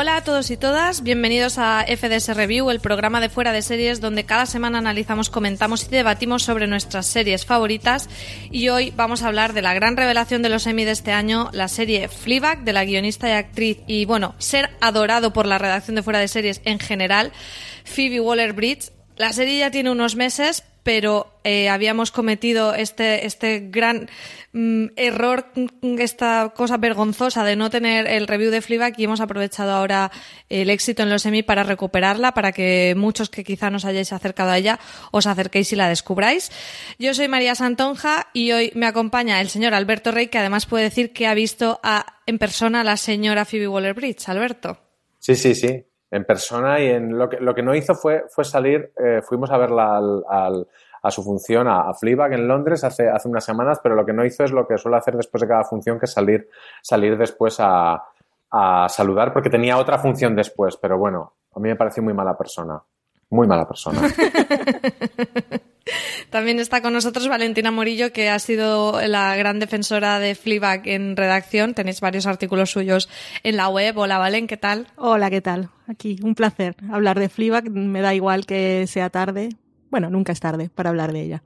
Hola a todos y todas, bienvenidos a FDS Review, el programa de fuera de series donde cada semana analizamos, comentamos y debatimos sobre nuestras series favoritas. Y hoy vamos a hablar de la gran revelación de los Emmy de este año, la serie Fleabag de la guionista y actriz y bueno, ser adorado por la redacción de fuera de series en general, Phoebe Waller-Bridge. La serie ya tiene unos meses, pero eh, habíamos cometido este, este gran mm, error, mm, esta cosa vergonzosa de no tener el review de Fleabag y hemos aprovechado ahora el éxito en los Emmy para recuperarla, para que muchos que quizá nos hayáis acercado a ella os acerquéis y la descubráis. Yo soy María Santonja y hoy me acompaña el señor Alberto Rey, que además puede decir que ha visto a, en persona a la señora Phoebe Waller-Bridge. Alberto. Sí, sí, sí. En persona y en lo que, lo que no hizo fue, fue salir, eh, fuimos a verla al, al- a su función a, a Fleabag en Londres hace, hace unas semanas, pero lo que no hizo es lo que suele hacer después de cada función, que es salir, salir después a, a saludar, porque tenía otra función después, pero bueno, a mí me pareció muy mala persona. Muy mala persona. También está con nosotros Valentina Morillo, que ha sido la gran defensora de Fleabag en redacción. Tenéis varios artículos suyos en la web. Hola, Valen, ¿qué tal? Hola, ¿qué tal? Aquí, un placer hablar de Fleabag. Me da igual que sea tarde. Bueno, nunca es tarde para hablar de ella.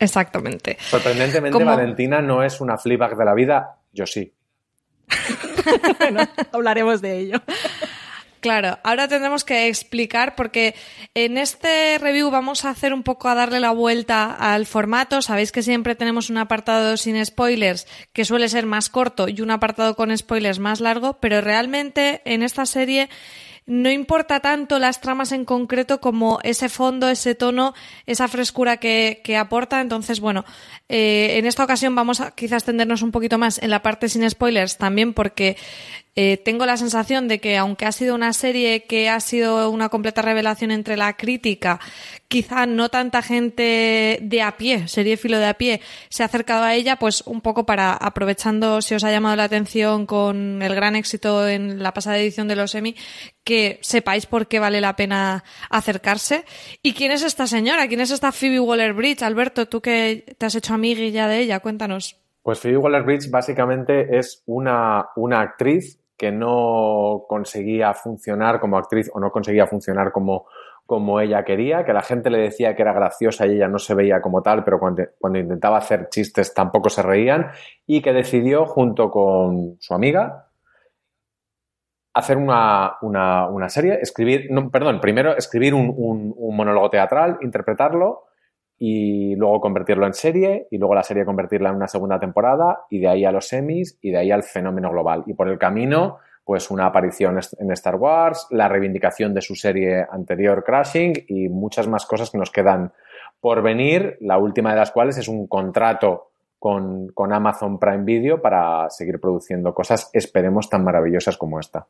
Exactamente. Sorprendentemente, ¿Cómo? Valentina no es una Fleabag de la vida, yo sí. bueno, hablaremos de ello. Claro, ahora tendremos que explicar porque en este review vamos a hacer un poco a darle la vuelta al formato. Sabéis que siempre tenemos un apartado sin spoilers que suele ser más corto y un apartado con spoilers más largo, pero realmente en esta serie no importa tanto las tramas en concreto como ese fondo, ese tono, esa frescura que, que aporta. Entonces, bueno, eh, en esta ocasión vamos a quizás tendernos un poquito más en la parte sin spoilers también porque eh, tengo la sensación de que aunque ha sido una serie que ha sido una completa revelación entre la crítica, quizá no tanta gente de a pie, seriéfilo de a pie, se ha acercado a ella, pues un poco para aprovechando si os ha llamado la atención con el gran éxito en la pasada edición de los Emmy, que sepáis por qué vale la pena acercarse. ¿Y quién es esta señora? ¿Quién es esta Phoebe Waller-Bridge? Alberto, tú que te has hecho amigui ya de ella, cuéntanos. Pues Phoebe Waller-Bridge básicamente es una, una actriz que no conseguía funcionar como actriz o no conseguía funcionar como, como ella quería, que la gente le decía que era graciosa y ella no se veía como tal, pero cuando, cuando intentaba hacer chistes tampoco se reían y que decidió junto con su amiga hacer una, una, una serie, escribir, no, perdón, primero escribir un, un, monólogo teatral, interpretarlo y luego convertirlo en serie y luego la serie convertirla en una segunda temporada y de ahí a los semis y de ahí al fenómeno global. Y por el camino, pues una aparición en Star Wars, la reivindicación de su serie anterior Crashing y muchas más cosas que nos quedan por venir, la última de las cuales es un contrato con, con Amazon Prime Video para seguir produciendo cosas, esperemos, tan maravillosas como esta.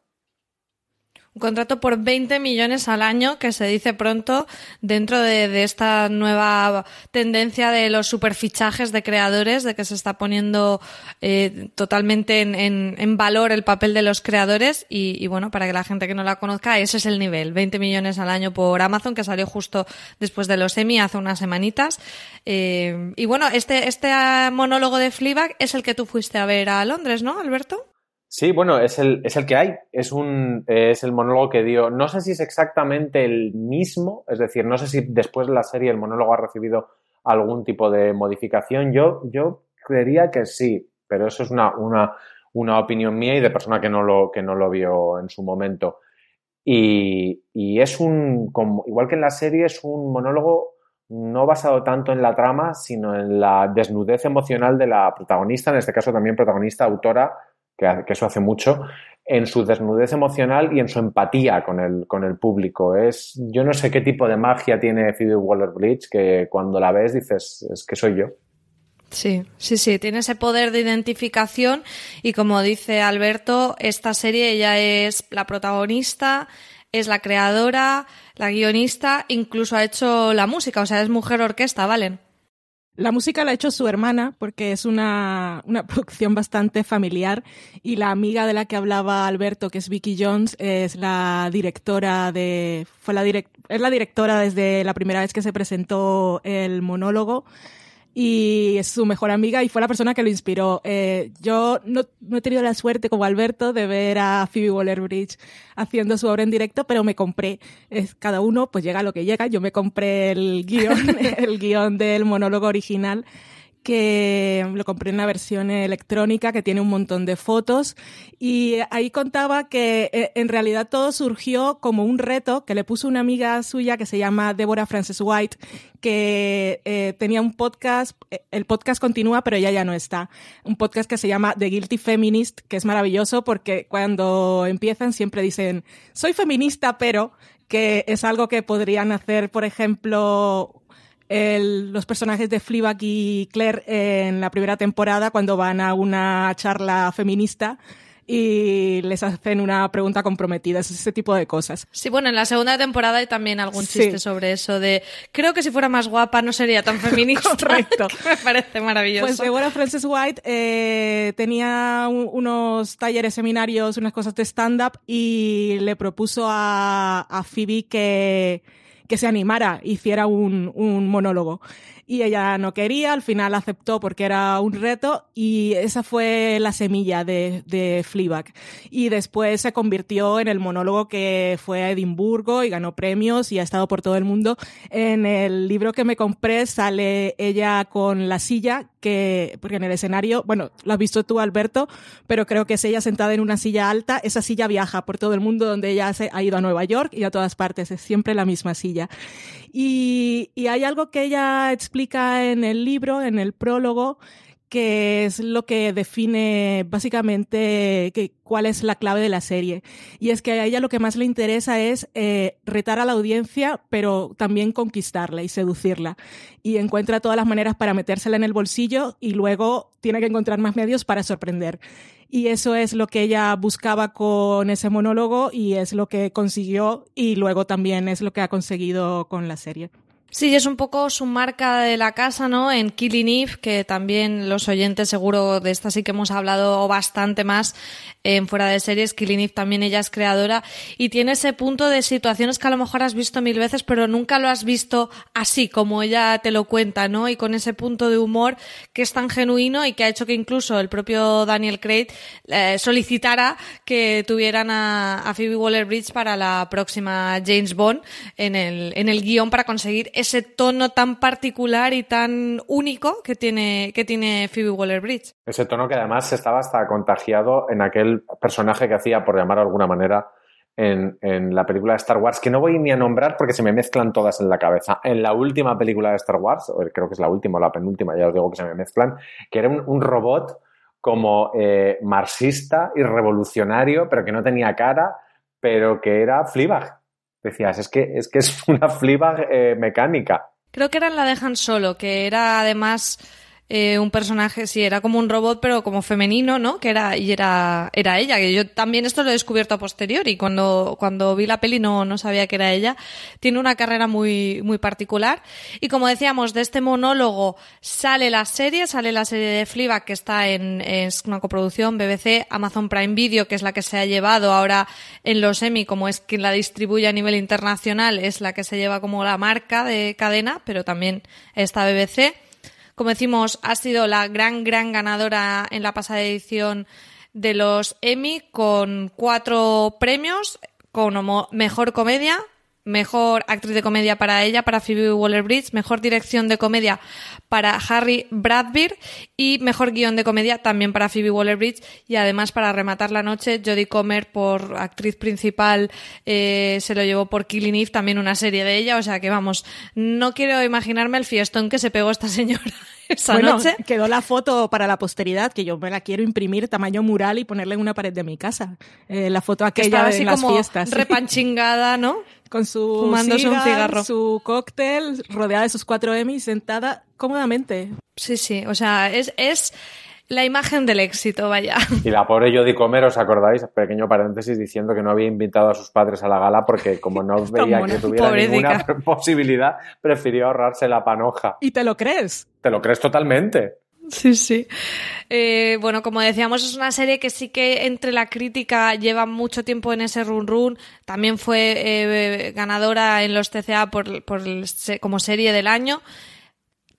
Un contrato por 20 millones al año, que se dice pronto, dentro de, esta nueva tendencia de los superfichajes de creadores, de que se está poniendo eh, totalmente en, en, valor el papel de los creadores. Y, y, bueno, para que la gente que no la conozca, ese es el nivel. 20 millones al año por Amazon, que salió justo después de los Emmy hace unas semanitas. Eh, y bueno, este, este monólogo de Fleabag es el que tú fuiste a ver a Londres, ¿no, Alberto? Sí, bueno, es el, es el que hay. Es, un, es el monólogo que dio. No sé si es exactamente el mismo, es decir, no sé si después de la serie el monólogo ha recibido algún tipo de modificación. Yo, yo creería que sí, pero eso es una, una, una opinión mía y de persona que no lo, que no lo vio en su momento. Y, y es un, igual que en la serie, es un monólogo no basado tanto en la trama, sino en la desnudez emocional de la protagonista, en este caso también protagonista, autora, que, eso hace mucho, en su desnudez emocional y en su empatía con el, con el público. Es, yo no sé qué tipo de magia tiene Phoebe Waller-Bridge que cuando la ves dices, es que soy yo. Sí, sí, sí, tiene ese poder de identificación y como dice Alberto, esta serie ella es la protagonista, es la creadora, la guionista, incluso ha hecho la música, o sea, es mujer orquesta, ¿valen? La música la ha hecho su hermana porque es una, una, producción bastante familiar y la amiga de la que hablaba Alberto, que es Vicky Jones, es la directora de, fue la direct, es la directora desde la primera vez que se presentó el monólogo y es su mejor amiga y fue la persona que lo inspiró. Eh, yo no, no, he tenido la suerte como Alberto de ver a Phoebe Waller-Bridge haciendo su obra en directo, pero me compré, es, cada uno pues llega a lo que llega, yo me compré el guion, el guion del monólogo original que lo compré en una versión electrónica que tiene un montón de fotos. Y ahí contaba que eh, en realidad todo surgió como un reto que le puso una amiga suya que se llama Deborah Frances White que eh, tenía un podcast, eh, el podcast continúa pero ella ya no está, un podcast que se llama The Guilty Feminist que es maravilloso porque cuando empiezan siempre dicen soy feminista pero que es algo que podrían hacer, por ejemplo, el, los personajes de Fleabag y Claire en la primera temporada cuando van a una charla feminista y les hacen una pregunta comprometida, es ese tipo de cosas. Sí, bueno, en la segunda temporada hay también algún chiste sí. sobre eso de creo que si fuera más guapa no sería tan feminista. Correcto. me parece maravilloso. Pues Deborah Frances White eh, tenía un, unos talleres, seminarios, unas cosas de stand-up y le propuso a, a Phoebe que que se animara, hiciera un, un monólogo. Y ella no quería, al final aceptó porque era un reto y esa fue la semilla de, de Fleabag. Y después se convirtió en el monólogo que fue a Edimburgo y ganó premios y ha estado por todo el mundo. En el libro que me compré sale ella con la silla que, porque en el escenario, bueno, lo has visto tú, Alberto, pero creo que es ella sentada en una silla alta. Esa silla viaja por todo el mundo donde ella se, ha ido a Nueva York y a todas partes. Es siempre la misma silla. Y, y hay algo que ella explica en el libro, en el prólogo, que es lo que define básicamente que, cuál es la clave de la serie. Y es que a ella lo que más le interesa es eh, retar a la audiencia, pero también conquistarla y seducirla. Y encuentra todas las maneras para metérsela en el bolsillo y luego tiene que encontrar más medios para sorprender. Y eso es lo que ella buscaba con ese monólogo y es lo que consiguió y luego también es lo que ha conseguido con la serie. Sí, es un poco su marca de la casa, ¿no? En Killing Eve, que también los oyentes seguro de esta sí que hemos hablado bastante más en fuera de series. Killing Eve también ella es creadora y tiene ese punto de situaciones que a lo mejor has visto mil veces, pero nunca lo has visto así como ella te lo cuenta, ¿no? Y con ese punto de humor que es tan genuino y que ha hecho que incluso el propio Daniel Craig eh, solicitara que tuvieran a, a Phoebe Waller-Bridge para la próxima James Bond en el, en el guion para conseguir ese tono tan particular y tan único que tiene, que tiene Phoebe Waller-Bridge. Ese tono que además estaba hasta contagiado en aquel personaje que hacía, por llamar de alguna manera, en, en, la película de Star Wars, que no voy ni a nombrar porque se me mezclan todas en la cabeza. En la última película de Star Wars, creo que es la última o la penúltima, ya os digo que se me mezclan, que era un, robot como eh, marxista y revolucionario, pero que no tenía cara, pero que era Fleabag decías, es que es, que es una Fleabag eh, mecánica. Creo que era la de Han Solo, que era además eh, un personaje, sí, era como un robot, pero como femenino, ¿no? Que era, y era, era ella, que yo también esto lo he descubierto a posteriori, cuando, cuando vi la peli no, no sabía que era ella. Tiene una carrera muy, muy particular. Y como decíamos, de este monólogo sale la serie, sale la serie de Fleabag, que está en, es una coproducción BBC, Amazon Prime Video, que es la que se ha llevado ahora en los Emmy, como es quien la distribuye a nivel internacional, es la que se lleva como la marca de cadena, pero también está BBC. Como decimos, ha sido la gran, gran ganadora en la pasada edición de los Emmy con cuatro premios como mejor comedia, mejor actriz de comedia para ella, para Phoebe Waller-Bridge, mejor dirección de comedia para Harry Bradbeer y mejor guion de comedia también para Phoebe Waller-Bridge y además para rematar la noche Jodie Comer por actriz principal eh, se lo llevó por Killing Eve, también una serie de ella, o sea que vamos, no quiero imaginarme el fiestón que se pegó esta señora esa bueno, noche. quedó la foto para la posteridad, que yo me la quiero imprimir tamaño mural y ponerla en una pared de mi casa. Eh, la foto aquella Estaba de así las como fiestas. repanchingada, ¿no? Con su Fumándose un cigar, cigarro. su cóctel, rodeada de sus cuatro Emmys, sentada cómodamente. Sí, sí, o sea, es, es la imagen del éxito, vaya. Y la pobre Jodie Comer, ¿os acordáis? Pequeño paréntesis diciendo que no había invitado a sus padres a la gala porque como no veía que tuviera Pobrecita. ninguna posibilidad, prefirió ahorrarse la panoja. ¿Y te lo crees? ¿Te lo crees totalmente? Sí, sí. Eh, bueno, como decíamos, es una serie que sí que entre la crítica lleva mucho tiempo en ese run run. También fue eh, ganadora en los TCA por, por el como serie del año.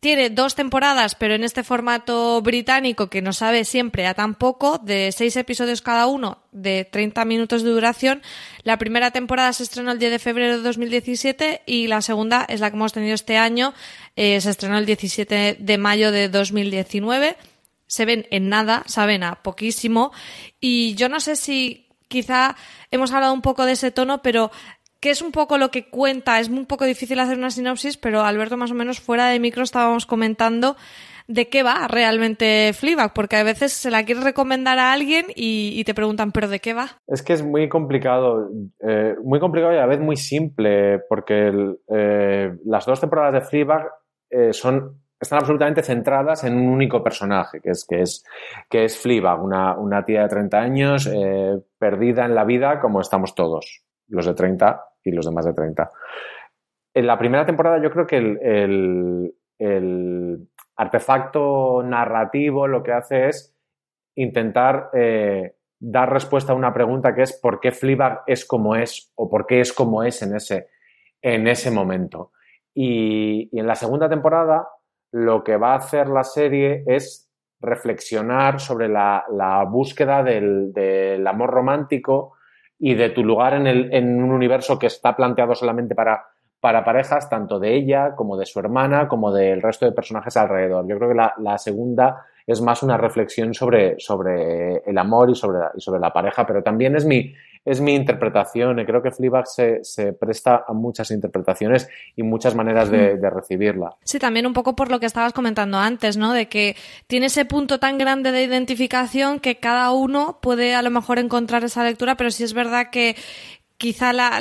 Tiene dos temporadas, pero en este formato británico que no sabe siempre a tan poco, de seis episodios cada uno, de 30 minutos de duración. La primera temporada se estrenó el 10 de febrero de 2017 y la segunda es la que hemos tenido este año. eh, se estrenó el 17 de mayo de 2019 se ven en nada, saben a poquísimo. Y yo no sé si quizá hemos hablado un poco de ese tono, pero que es un poco lo que cuenta. Es un poco difícil hacer una sinopsis, pero Alberto más o menos fuera de micro estábamos comentando de qué va realmente Fleabag, porque a veces se la quieres recomendar a alguien y, te preguntan, ¿pero de qué va? Es que es muy complicado, eh, muy complicado y a la vez muy simple, porque eh, las dos temporadas de Fleabag eh, son, están absolutamente centradas en un único personaje, que es, que es, que es una, una tía de 30 años perdida en la vida como estamos todos, los de 30 y los de más de 30. En la primera temporada yo creo que el, el- el artefacto narrativo lo que hace es intentar eh, dar respuesta a una pregunta que es ¿por qué Fleabag es como es o por qué es como es en ese, en ese momento? Y, y en la segunda temporada lo que va a hacer la serie es reflexionar sobre la, la búsqueda del, del amor romántico y de tu lugar en, el, en un universo que está planteado solamente para, para parejas, tanto de ella como de su hermana, como del resto de personajes alrededor. Yo creo que la, segunda es más una reflexión sobre, sobre el amor y sobre, y sobre la pareja, pero también es mi, es mi interpretación. y Creo que Fleabag se, se presta a muchas interpretaciones y muchas maneras de, de recibirla. Sí, también un poco por lo que estabas comentando antes, ¿no? De que tiene ese punto tan grande de identificación que cada uno puede a lo mejor encontrar esa lectura, pero sí es verdad que quizá la,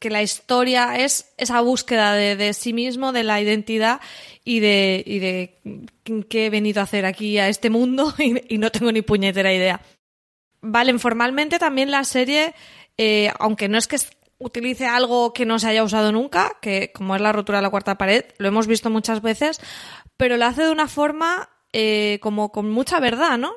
que la historia es esa búsqueda de, de sí mismo, de la identidad y de, y de qué he venido a hacer aquí a este mundo y, y no tengo ni puñetera idea. Valen, formalmente también la serie, eh, aunque no es que utilice algo que no se haya usado nunca, que como es la rotura de la cuarta pared, lo hemos visto muchas veces, pero lo hace de una forma eh, como con mucha verdad, ¿no?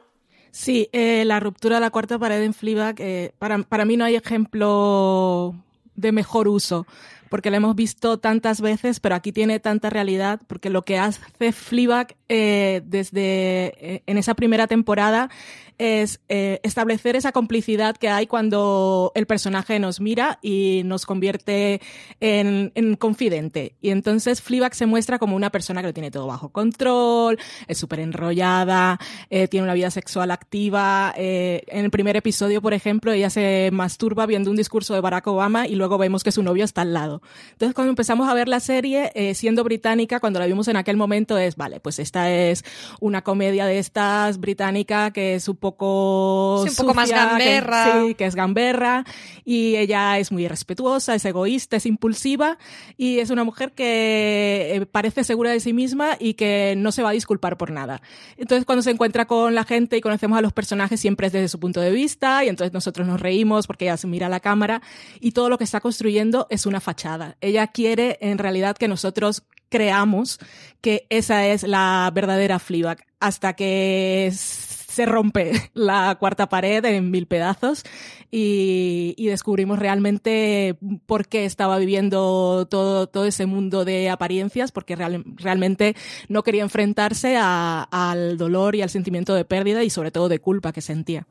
Sí, eh, la ruptura de la cuarta pared en Fleabag, eh, para, para mí no hay ejemplo de mejor uso, porque la hemos visto tantas veces, pero aquí tiene tanta realidad, porque lo que hace Fleabag eh, desde eh, en esa primera temporada es eh, establecer esa complicidad que hay cuando el personaje nos mira y nos convierte en, en confidente. Y entonces Fleabag se muestra como una persona que lo tiene todo bajo control, es súper enrollada, eh, tiene una vida sexual activa. en el primer episodio, por ejemplo, ella se masturba viendo un discurso de Barack Obama y luego vemos que su novio está al lado. Entonces, cuando empezamos a ver la serie, eh, siendo británica, cuando la vimos en aquel momento, es, vale, pues esta es una comedia de estas británica que es un poco... Sí, un poco más gamberra. Que, sí, que es gamberra. Y ella es muy irrespetuosa, es egoísta, es impulsiva. Y es una mujer que eh, parece segura de sí misma y que no se va a disculpar por nada. Entonces, cuando se encuentra con la gente y conocemos a los personajes, siempre es desde su punto de vista. Y entonces nosotros nos reímos porque ella se mira a la cámara y todo lo que está construyendo es una fachada. Ella quiere en realidad que nosotros creamos que esa es la verdadera Fleabag. Hasta que se rompe la cuarta pared en mil pedazos y, descubrimos realmente por qué estaba viviendo todo, ese mundo de apariencias, porque real, realmente no quería enfrentarse al dolor y al sentimiento de pérdida y sobre todo de culpa que sentía.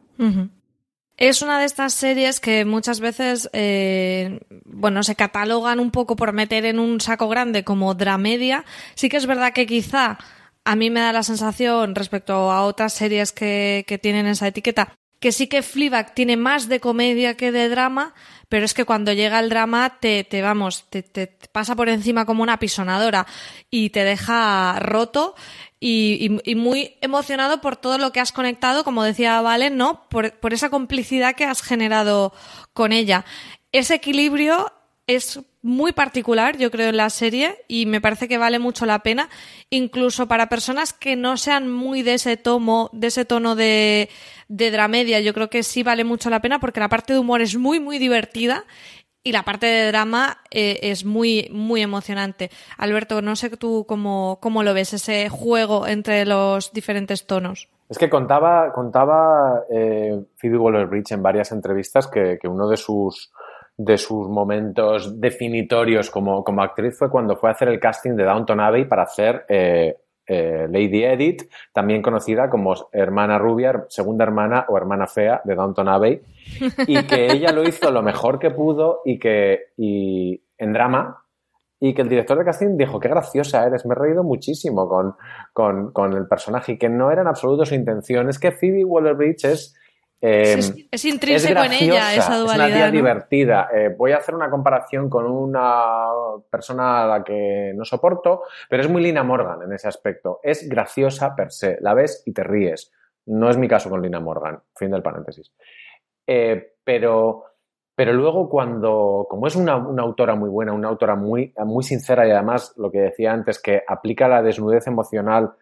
Es una de estas series que muchas veces, eh, bueno, se catalogan un poco por meter en un saco grande como dramedia. Sí que es verdad que quizá a mí me da la sensación respecto a otras series que, que tienen esa etiqueta que sí que Fleabag tiene más de comedia que de drama, pero es que cuando llega el drama te, te vamos, te, te pasa por encima como una pisonadora y te deja roto y, y, y, muy emocionado por todo lo que has conectado, como decía Valen, ¿no? Por, por esa complicidad que has generado con ella. Ese equilibrio es muy particular, yo creo, en la serie y me parece que vale mucho la pena, incluso para personas que no sean muy de ese tomo, de ese tono de, de dramedia. Yo creo que sí vale mucho la pena porque la parte de humor es muy, muy divertida y la parte de drama eh, es muy, muy emocionante. Alberto, no sé tú cómo, cómo lo ves, ese juego entre los diferentes tonos. Es que contaba, contaba eh, Phoebe Waller-Bridge en varias entrevistas que, que uno de sus de sus momentos definitorios como, como, actriz fue cuando fue a hacer el casting de Downton Abbey para hacer eh, eh, Lady Edith, también conocida como hermana rubia, segunda hermana o hermana fea de Downton Abbey, y que ella lo hizo lo mejor que pudo y que y, en drama, y que el director de casting dijo, qué graciosa eres, me he reído muchísimo con, con, con el personaje, y que no era en absoluto su intención. Es que Phoebe Waller-Bridge es eh, es, es, intrínseco es en ella esa dualidad. Es una tía ¿no? divertida. Eh, voy a hacer una comparación con una persona a la que no soporto, pero es muy Lina Morgan en ese aspecto. Es graciosa per se. La ves y te ríes. No es mi caso con Lina Morgan. Fin del paréntesis. Eh, pero, pero luego cuando, como es una, una, autora muy buena, una autora muy, muy sincera y además lo que decía antes, que aplica la desnudez emocional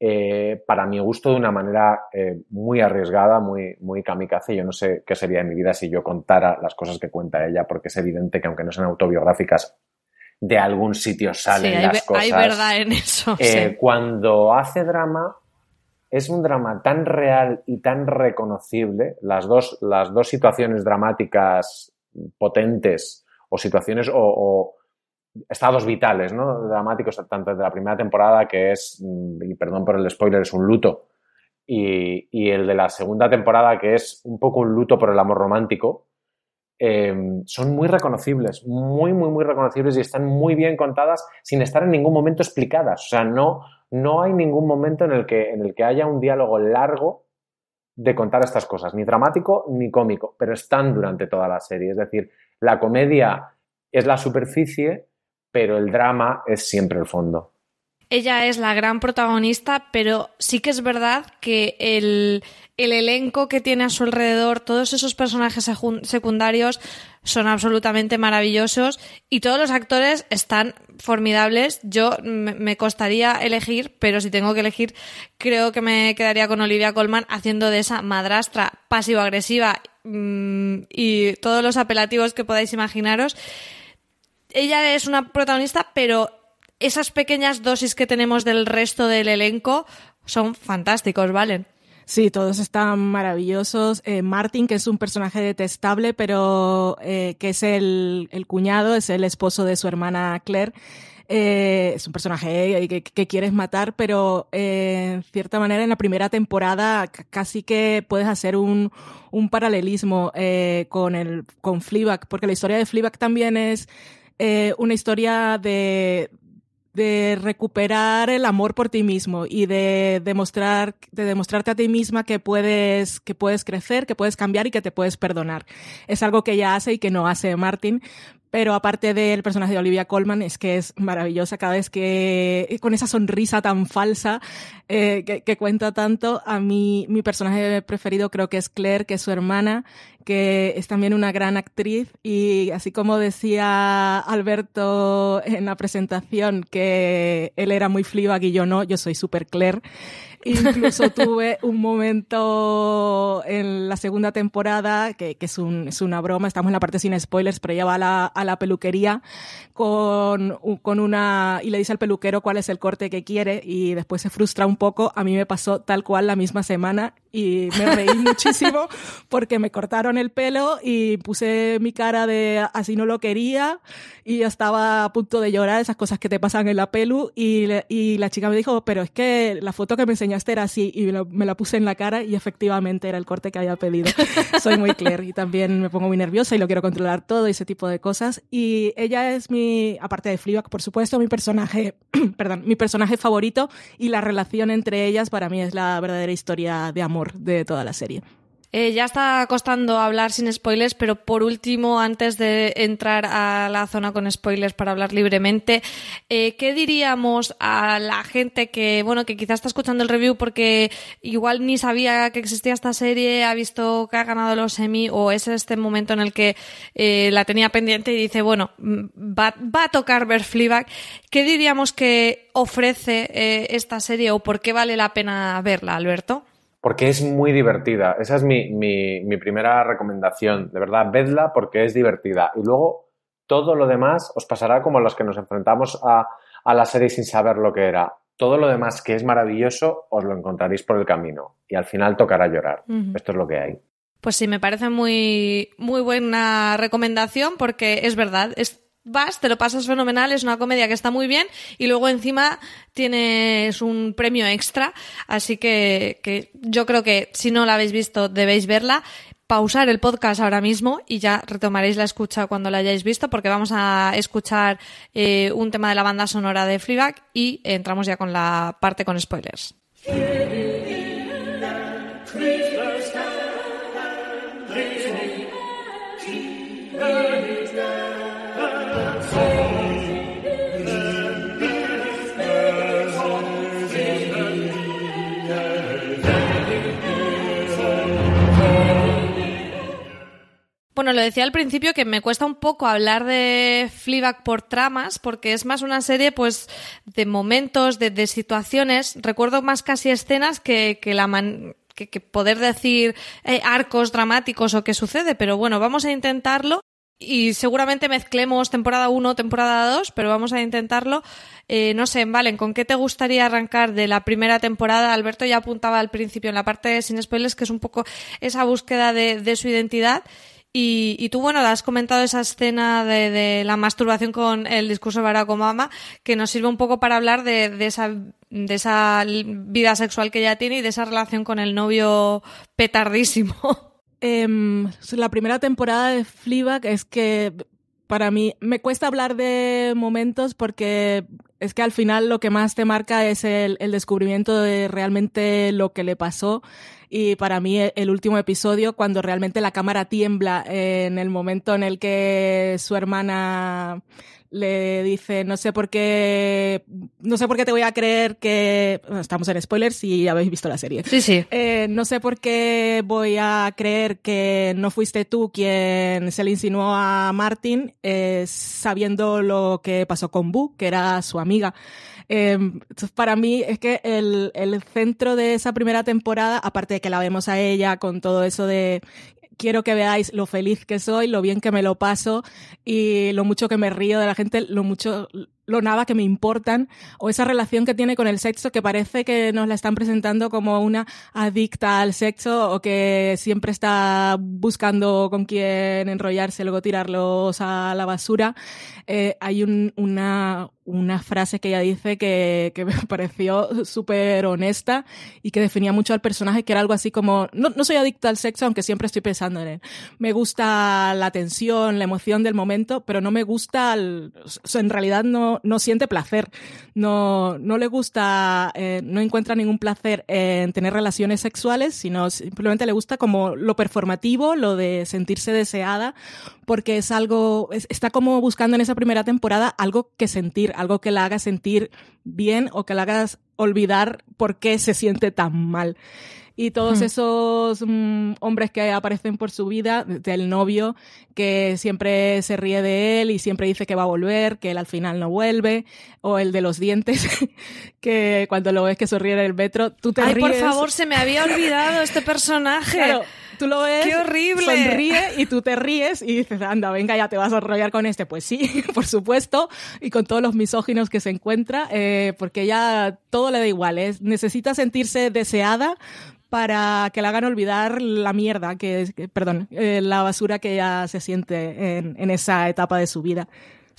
eh, para mi gusto de una manera eh, muy arriesgada, muy, muy kamikaze. Yo no sé qué sería de mi vida si yo contara las cosas que cuenta ella, porque es evidente que aunque no sean autobiográficas, de algún sitio salen sí, hay, las cosas. Hay verdad en eso. Eh, sí. Cuando hace drama, es un drama tan real y tan reconocible, las dos, las dos situaciones dramáticas potentes o situaciones o, o estados vitales, ¿no? Dramáticos, tanto de la primera temporada, que es, y perdón por el spoiler, es un luto, y, y el de la segunda temporada, que es un poco un luto por el amor romántico, eh, son muy reconocibles, muy, muy, muy reconocibles y están muy bien contadas sin estar en ningún momento explicadas. O sea, no, no hay ningún momento en el, que, en el que haya un diálogo largo de contar estas cosas, ni dramático ni cómico, pero están durante toda la serie. Es decir, la comedia es la superficie pero el drama es siempre el fondo. Ella es la gran protagonista, pero sí que es verdad que el, el elenco que tiene a su alrededor, todos esos personajes secundarios son absolutamente maravillosos y todos los actores están formidables. Yo me costaría elegir, pero si tengo que elegir, creo que me quedaría con Olivia Colman haciendo de esa madrastra pasivo-agresiva mmm, y todos los apelativos que podáis imaginaros ella es una protagonista, pero esas pequeñas dosis que tenemos del resto del elenco son fantásticos, ¿valen? Sí, todos están maravillosos. Eh, Martin, que es un personaje detestable, pero eh, que es el, el, cuñado, es el esposo de su hermana Claire. Eh, es un personaje que, quieres matar, pero en cierta manera en la primera temporada casi que puedes hacer un, un paralelismo con el con porque la historia de Fleabag también es eh, una historia de, de recuperar el amor por ti mismo y de demostrar, de demostrarte a ti misma que puedes, que puedes crecer, que puedes cambiar y que te puedes perdonar. Es algo que ella hace y que no hace Martin, Pero aparte del personaje de Olivia Colman, es que es maravillosa cada vez que, con esa sonrisa tan falsa eh, que, cuenta tanto, a mí mi personaje preferido creo que es Claire, que es su hermana, que es también una gran actriz y así como decía Alberto en la presentación que él era muy Fleabag y yo no, yo soy super Claire. Incluso tuve un momento en la segunda temporada, que, es, un, es, una broma, estamos en la parte sin spoilers, pero ella va a la, peluquería con, una... y le dice al peluquero cuál es el corte que quiere y después se frustra un poco. A mí me pasó tal cual la misma semana y me reí muchísimo porque me cortaron el pelo y puse mi cara de así no lo quería y estaba a punto de llorar, esas cosas que te pasan en la pelu y, y la chica me dijo, pero es que la foto que me enseñaste era así y me, lo, me la puse en la cara y efectivamente era el corte que había pedido. Soy muy Claire y también me pongo muy nerviosa y lo quiero controlar todo ese tipo de cosas y ella es mi, aparte de Fleabag, por supuesto, mi personaje, perdón, mi personaje favorito y la relación entre ellas para mí es la verdadera historia de amor de toda la serie. Eh, ya está costando hablar sin spoilers, pero por último, antes de entrar a la zona con spoilers para hablar libremente, eh, ¿qué diríamos a la gente que, bueno, que quizás está escuchando el review porque igual ni sabía que existía esta serie, ha visto que ha ganado los Emmy o es este momento en el que eh, la tenía pendiente y dice, bueno, mm, va, va a tocar ver Fleabag? ¿Qué diríamos que ofrece esta serie o por qué vale la pena verla, Alberto? Porque es muy divertida. Esa es mi, mi, mi, primera recomendación. De verdad, vedla porque es divertida. Y luego todo lo demás os pasará como los que nos enfrentamos a, a la serie sin saber lo que era. Todo lo demás que es maravilloso os lo encontraréis por el camino y al final tocará llorar. Uh -huh. Esto es lo que hay. Pues sí, me parece muy, muy buena recomendación porque es verdad, es vas, te lo pasas fenomenal, es una comedia que está muy bien y luego encima tienes un premio extra, así que, yo creo que si no la habéis visto debéis verla pausar el podcast ahora mismo y ya retomaréis la escucha cuando la hayáis visto porque vamos a escuchar eh, un tema de la banda sonora de Fleabag y entramos ya con la parte con spoilers. Bueno, lo decía al principio que me cuesta un poco hablar de Fleabag por tramas, porque es más una serie, pues, de momentos, de, de situaciones. Recuerdo más casi escenas que, que la man que, poder decir eh, arcos dramáticos o qué sucede, pero bueno, vamos a intentarlo y seguramente mezclemos temporada 1, temporada 2, pero vamos a intentarlo. Eh, no sé, Valen, ¿con qué te gustaría arrancar de la primera temporada? Alberto ya apuntaba al principio en la parte de sin spoilers que es un poco esa búsqueda de, de su identidad. Y, y, tú, bueno, has comentado esa escena de, la masturbación con el discurso de Barack Obama, que nos sirve un poco para hablar de, esa, vida sexual que ella tiene y de esa relación con el novio petardísimo. Eh, la primera temporada de Fleabag es que para mí me cuesta hablar de momentos porque es que al final lo que más te marca es el, descubrimiento de realmente lo que le pasó. Y para mí el último episodio cuando realmente la cámara tiembla en el momento en el que su hermana le dice no sé por qué no sé por qué te voy a creer que estamos en spoilers si ya habéis visto la serie. Sí sí. Eh, no sé por qué voy a creer que no fuiste tú quien se le insinuó a Martin eh, sabiendo lo que pasó con Boo que era su amiga eh, entonces para mí es que el, el centro de esa primera temporada, aparte de que la vemos a ella con todo eso de quiero que veáis lo feliz que soy, lo bien que me lo paso y lo mucho que me río de la gente, lo mucho, lo nada que me importan, o esa relación que tiene con el sexo que parece que nos la están presentando como una adicta al sexo o que siempre está buscando con quién enrollarse, luego tirarlos a la basura. Eh, hay un, una, una frase que ella dice que, que me pareció súper honesta y que definía mucho al personaje, que era algo así como, no, no soy adicta al sexo, aunque siempre estoy pensando en él. Me gusta la tensión, la emoción del momento, pero no me gusta, en realidad no, no, siente placer. No, no le gusta, eh, no encuentra ningún placer en tener relaciones sexuales, sino simplemente le gusta como lo performativo, lo de sentirse deseada, porque es algo, está como buscando en esa primera temporada algo que sentir, algo que la haga sentir bien o que la haga olvidar por qué se siente tan mal y todos esos mm, hombres que aparecen por su vida, del novio que siempre se ríe de él y siempre dice que va a volver, que él al final no vuelve, o el de los dientes, que cuando lo ves que sonríe en el metro, tú te Ay, ríes. por favor, se me había olvidado este personaje. Claro, tú lo ves, ¡Qué horrible! sonríe y tú te ríes y dices, anda, venga, ya te vas a enrollar con este. Pues sí, por supuesto, y con todos los misóginos que se encuentra, eh, porque ya todo le da igual, es, necesita sentirse deseada para que le hagan olvidar la mierda, que, perdón, eh, la basura que ella se siente en, en esa etapa de su vida.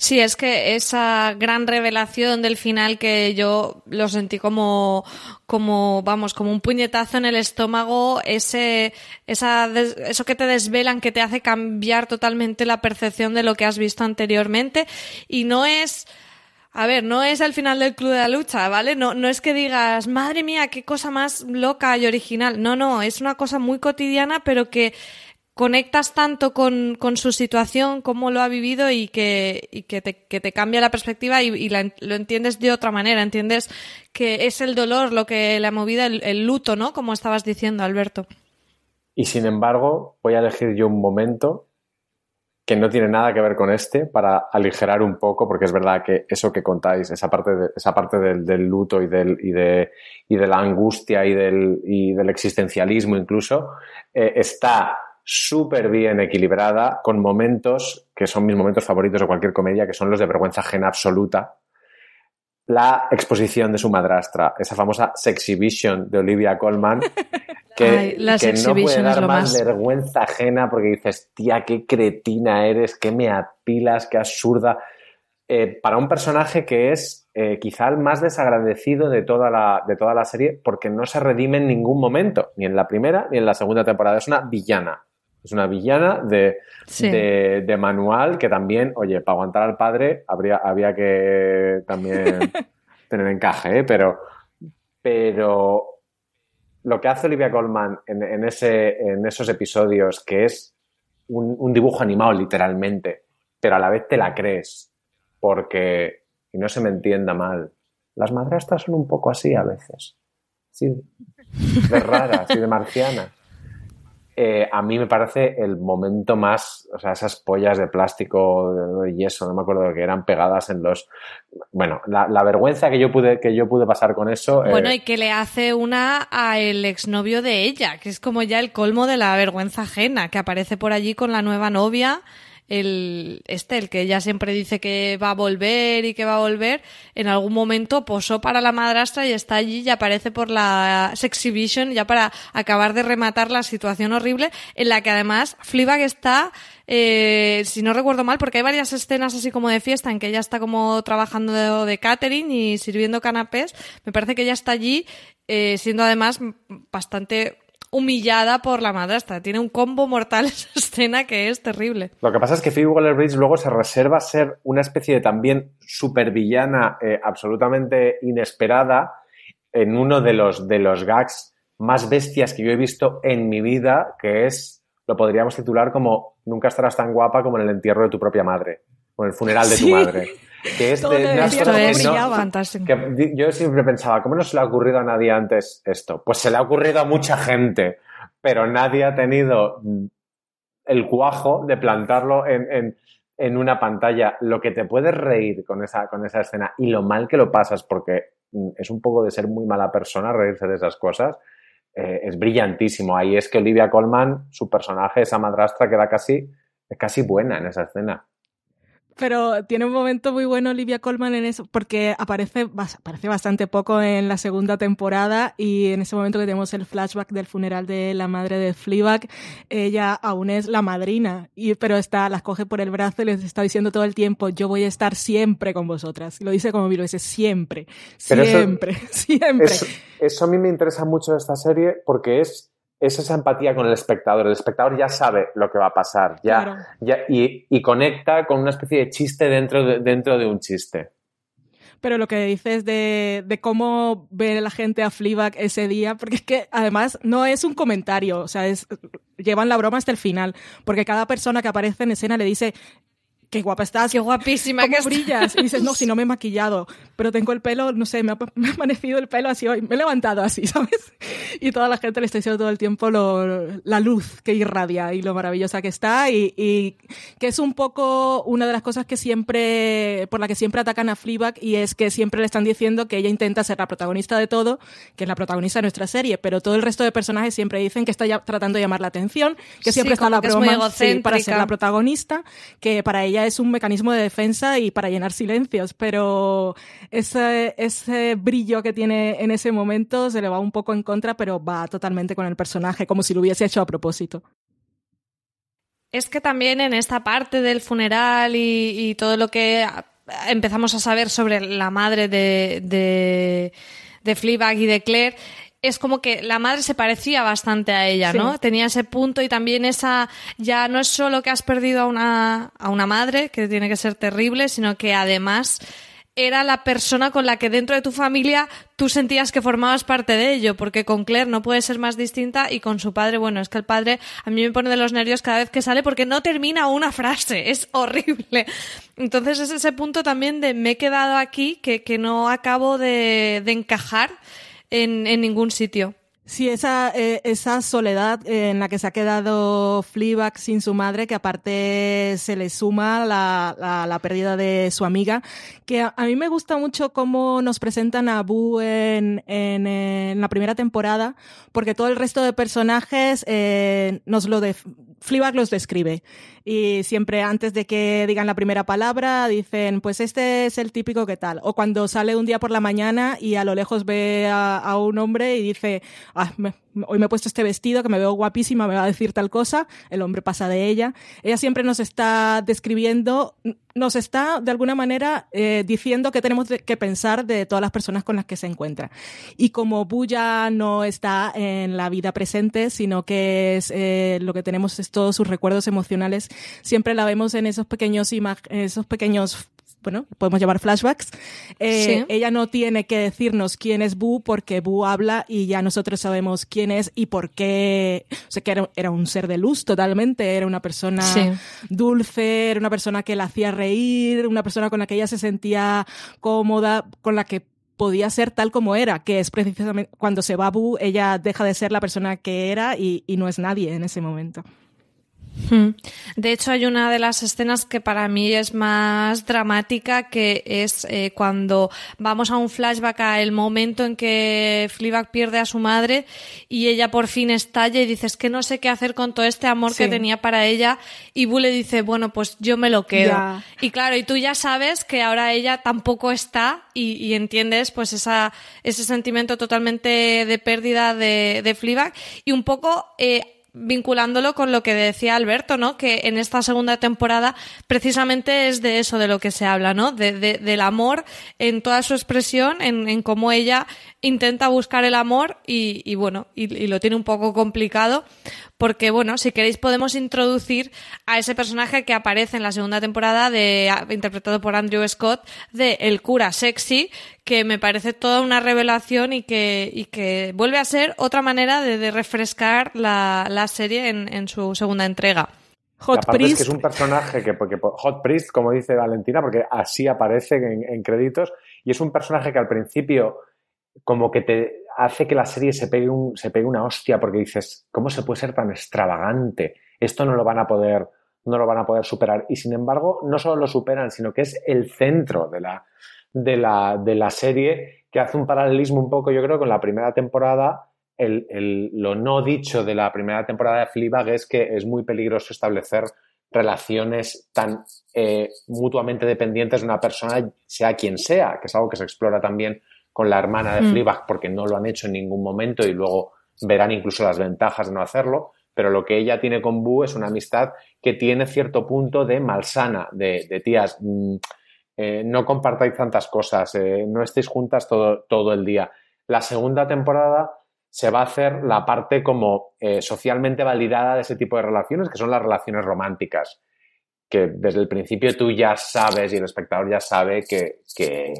Sí, es que esa gran revelación del final que yo lo sentí como, como, vamos, como un puñetazo en el estómago, ese, esa, eso que te desvelan, que te hace cambiar totalmente la percepción de lo que has visto anteriormente. Y no es, a ver, no es el final del Club de la Lucha, ¿vale? No, no es que digas, madre mía, qué cosa más loca y original. No, no, es una cosa muy cotidiana, pero que conectas tanto con, con su situación, cómo lo ha vivido y que, que, te, que te cambia la perspectiva y, lo entiendes de otra manera. Entiendes que es el dolor lo que le ha movido, el luto, ¿no? Como estabas diciendo, Alberto. Y sin embargo, voy a elegir yo un momento que no tiene nada que ver con este para aligerar un poco, porque es verdad que eso que contáis, esa parte, esa parte del, del luto y, del, y, de, y de la angustia y del, y del existencialismo incluso, eh, está súper bien equilibrada con momentos que son mis momentos favoritos de cualquier comedia, que son los de vergüenza ajena absoluta. La exposición de su madrastra, esa famosa Sexhibition de Olivia Colman, que, Ay, la que no puede dar más. vergüenza ajena porque dices, tía, qué cretina eres, qué me apilas, qué absurda. Eh, para un personaje que es eh, quizá el más desagradecido de toda, la, de toda la serie porque no se redime en ningún momento, ni en la primera ni en la segunda temporada. Es una villana. Es una villana de, Sí. de, de manual que también, oye, para aguantar al padre habría, había que también tener encaje, ¿eh? pero, pero lo que hace Olivia Colman en, en ese, en esos episodios, que es un, un dibujo animado literalmente, pero a la vez te la crees, porque, y no se me entienda mal, las madrastras son un poco así a veces, sí, de raras y de marcianas. Eh, a mí me parece el momento más, o sea, esas pollas de plástico de yeso, no me acuerdo que eran pegadas en los, bueno, la, vergüenza que yo pude que yo pude pasar con eso. eh, Bueno, y que le hace una a el exnovio de ella, que es como ya el colmo de la vergüenza ajena, que aparece por allí con la nueva novia, el este, el que ella siempre dice que va a volver y que va a volver, en algún momento posó para la madrastra y está allí y aparece por la Sexhibition ya para acabar de rematar la situación horrible, en la que además Fleabag está eh, si no recuerdo mal, porque hay varias escenas así como de fiesta en que ella está como trabajando de, de catering y sirviendo canapés. Me parece que ella está allí eh, siendo además bastante humillada por la madrastra. Tiene un combo mortal esa escena que es terrible. Lo que pasa es que Phoebe Waller-Bridge luego se reserva ser una especie de también supervillana eh, absolutamente inesperada en uno de los, de los gags más bestias que yo he visto en mi vida, que es, lo podríamos titular como Nunca estarás tan guapa como en el entierro de tu propia madre, o en el funeral de tu Sí. madre. Que es de unas cosas que no- que yo siempre pensaba, ¿cómo no se le ha ocurrido a nadie antes esto? Pues se le ha ocurrido a mucha gente, pero nadie ha tenido el cuajo de plantarlo en, en- en una pantalla. Lo que te puedes reír con esa, con esa escena y lo mal que lo pasas, porque mm, es un poco de ser muy mala persona reírse de esas cosas, eh, es brillantísimo. Ahí es que Olivia Colman, su personaje, esa madrastra, queda casi, es casi buena en esa escena. Pero tiene un momento muy bueno Olivia Colman en eso, porque aparece, aparece bastante poco en la segunda temporada y en ese momento que tenemos el flashback del funeral de la madre de Fleabag, ella aún es la madrina, y, pero está, las coge por el brazo y les está diciendo todo el tiempo, yo voy a estar siempre con vosotras. Lo dice como mil veces, siempre, Pero eso- siempre, siempre. Eso, eso a mí me interesa mucho de esta serie porque es, es esa empatía con el espectador. El espectador ya sabe lo que va a pasar ya, Claro. ya- y, y conecta con una especie de chiste dentro de, dentro de un chiste. pero lo que dices de, de cómo ve la gente a Fleabag ese día, porque es que además no es un comentario, o sea, es, llevan la broma hasta el final, porque cada persona que aparece en escena le dice, qué guapa estás. Qué guapísima ¿Cómo que brillas? Y dices, no, si no me he maquillado, pero tengo el pelo, no sé, me ha, me ha amanecido el pelo así hoy, me he levantado así, ¿sabes? Y toda la gente le está diciendo todo el tiempo lo, la luz que irradia y lo maravillosa que está y, y, que es un poco una de las cosas que siempre, por la que siempre atacan a Fleabag y es que siempre le están diciendo que ella intenta ser la protagonista de todo, que es la protagonista de nuestra serie, pero todo el resto de personajes siempre dicen que está ya tratando de llamar la atención, que siempre Sí, está la que es broma sí, para ser la protagonista, que para ella es un mecanismo de defensa y para llenar silencios, pero ese, ese brillo que tiene en ese momento se le va un poco en contra, pero va totalmente con el personaje, como si lo hubiese hecho a propósito. Es que también en esta parte del funeral y, todo lo que empezamos a saber sobre la madre de, de, de y de Claire, es como que la madre se parecía bastante a ella, Sí. ¿no? Tenía ese punto y también esa, ya no es solo que has perdido a una, a una madre, que tiene que ser terrible, sino que además era la persona con la que dentro de tu familia tú sentías que formabas parte de ello, porque con Claire no puede ser más distinta y con su padre, bueno, es que el padre a mí me pone de los nervios cada vez que sale porque no termina una frase, es horrible. Entonces es ese punto también de me he quedado aquí que, que no acabo de, de encajar en, en ningún sitio. Sí, esa, eh, esa soledad en la que se ha quedado Fleabag sin su madre, que aparte se le suma la, la, pérdida de su amiga, que a, mí me gusta mucho cómo nos presentan a Boo en, eh, en la primera temporada, porque todo el resto de personajes eh, nos lo de los describe. Y siempre antes de que digan la primera palabra dicen, pues este es el típico que tal. O cuando sale un día por la mañana y a lo lejos ve a un hombre y dice, hoy me he puesto este vestido que me veo guapísima, me va a decir tal cosa, el hombre pasa de ella. Ella siempre nos está describiendo, nos está de alguna manera eh, diciendo que tenemos que pensar de todas las personas con las que se encuentra. Y como Bu ya no está en la vida presente, sino que es eh, lo que tenemos es todos sus recuerdos emocionales, siempre la vemos en esos pequeños esos pequeños bueno, podemos llamar flashbacks. Eh, Sí. Ella no tiene que decirnos quién es Bu porque Bu habla y ya nosotros sabemos quién es y por qué. O sea, que era, era un ser de luz totalmente, era una persona Sí. dulce, era una persona que la hacía reír, una persona con la que ella se sentía cómoda, con la que podía ser tal como era, que es precisamente cuando se va Bu, ella deja de ser la persona que era y, y no es nadie en ese momento. Hmm. De hecho, hay una de las escenas que para mí es más dramática, que es eh, cuando vamos a un flashback a el momento en que Fleabag pierde a su madre y ella por fin estalla y dice, es que no sé qué hacer con todo este amor que tenía para ella y Bu le dice, bueno, pues yo me lo quedo. Y claro, y tú ya sabes que ahora ella tampoco está y, y entiendes pues esa, ese sentimiento totalmente de pérdida de, de Fleabag y un poco eh, vinculándolo con lo que decía Alberto, ¿no? Que en esta segunda temporada precisamente es de eso de lo que se habla, ¿no? De, de- del amor en toda su expresión, en, en cómo ella intenta buscar el amor y, y bueno, y, y lo tiene un poco complicado porque bueno, si queréis podemos introducir a ese personaje que aparece en la segunda temporada de interpretado por Andrew Scott de El cura sexy, que me parece toda una revelación y que, y que vuelve a ser otra manera de, de refrescar la, la serie en, en su segunda entrega. Hot aparte es Priest. que es un personaje que, porque, Hot Priest, como dice Valentina, porque así aparece en, en créditos, y es un personaje que al principio como que te hace que la serie se pegue, una hostia, porque dices, ¿cómo se puede ser tan extravagante? Esto no lo van a poder, no lo van a poder superar. Y sin embargo, no solo lo superan, sino que es el centro de la, de la, de la serie, que hace un paralelismo un poco, yo creo, con la primera temporada. El, el- lo no dicho de la primera temporada de Fleabag es que es muy peligroso establecer relaciones tan eh, mutuamente dependientes de una persona, sea quien sea, que es algo que se explora también con la hermana de Mm. Fleabag, porque no lo han hecho en ningún momento y luego verán incluso las ventajas de no hacerlo. Pero lo que ella tiene con Boo es una amistad que tiene cierto punto de malsana, de, de tías, mm, eh, no compartáis tantas cosas, eh, no estéis juntas todo, todo el día. La segunda temporada se va a hacer la parte como eh, socialmente validada de ese tipo de relaciones, que son las relaciones románticas, que desde el principio tú ya sabes y el espectador ya sabe que, que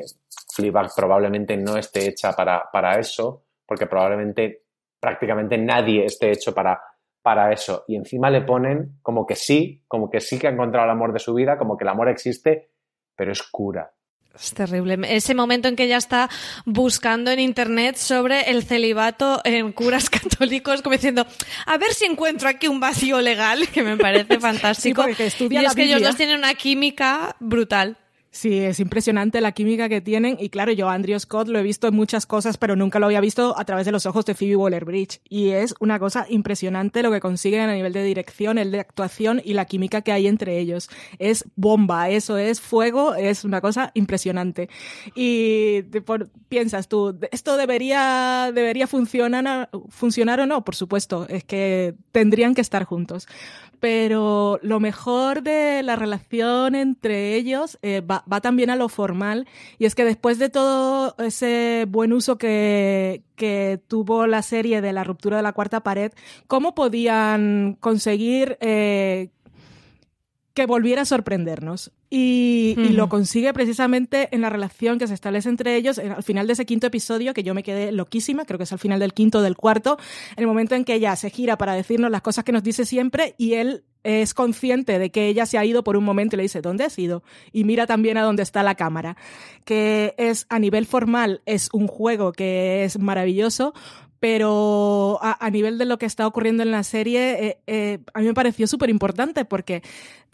Fleabag probablemente no esté hecha para, para eso, porque probablemente prácticamente nadie esté hecho para, para eso. Y encima le ponen como que sí, como que sí que ha encontrado el amor de su vida, como que el amor existe, pero es cura. Es terrible. Ese momento en que ella está buscando en internet sobre el celibato en curas católicos, como diciendo, a ver si encuentro aquí un vacío legal, que me parece fantástico. porque estudia y la es que ellos dos tienen una química brutal. Sí, es impresionante la química que tienen. Y claro, yo Andrew Scott lo he visto en muchas cosas, pero nunca lo había visto a través de los ojos de Phoebe Waller-Bridge. Y es una cosa impresionante lo que consiguen a nivel de dirección, el de actuación y la química que hay entre ellos. Es bomba, eso es fuego, es una cosa impresionante. Y por- piensas tú, ¿esto debería, debería funcionar, funcionar o no? Por supuesto, es que tendrían que estar juntos pero lo mejor de la relación entre ellos eh, va, también a lo formal y es que después de todo ese buen uso que, que tuvo la serie de la ruptura de la cuarta pared, ¿cómo podían conseguir eh, que volviera a sorprendernos? Y, y lo consigue precisamente en la relación que se establece entre ellos en- al final de ese quinto episodio, que yo me quedé loquísima, creo que es al final del quinto o del cuarto, en el momento en que ella se gira para decirnos las cosas que nos dice siempre y él es consciente de que ella se ha ido por un momento y le dice, ¿dónde has ido? Y mira también a dónde está la cámara, que es a nivel formal, es un juego que es maravilloso, pero a, a nivel de lo que está ocurriendo en la serie, eh, eh, a mí me pareció súper importante porque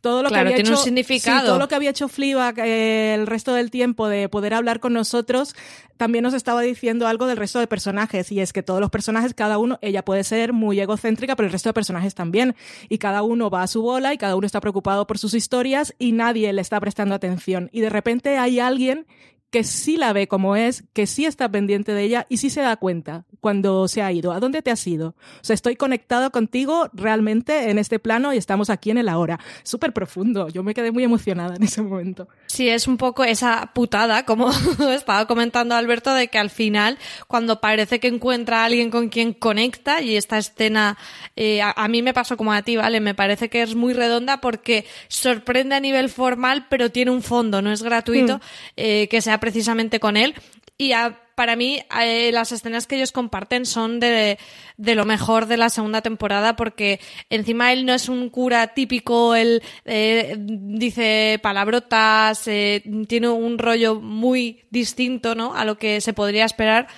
todo lo Claro, que había tiene un significado. sí, todo lo que había hecho Fleabag eh, el resto del tiempo de poder hablar con nosotros, también nos estaba diciendo algo del resto de personajes y es que todos los personajes, cada uno, ella puede ser muy egocéntrica, pero el resto de personajes también y cada uno va a su bola y cada uno está preocupado por sus historias y nadie le está prestando atención y de repente hay alguien que sí la ve como es, que sí está pendiente de ella y sí se da cuenta cuando se ha ido. ¿A dónde te has ido? O sea, estoy conectado contigo realmente en este plano y estamos aquí en el ahora. Súper profundo. Yo me quedé muy emocionada en ese momento. Sí, es un poco esa putada, como estaba comentando Alberto, de que al final, cuando parece que encuentra a alguien con quien conecta, y esta escena eh, a, a mí me pasó como a ti, ¿vale? Me parece que es muy redonda porque sorprende a nivel formal, pero tiene un fondo, no es gratuito, eh, que sea precisamente con él. Y a- para mí, eh, las escenas que ellos comparten son de, de lo mejor de la segunda temporada, porque encima él no es un cura típico, él eh, dice palabrotas, eh, tiene un rollo muy distinto, ¿no? A lo que se podría esperar.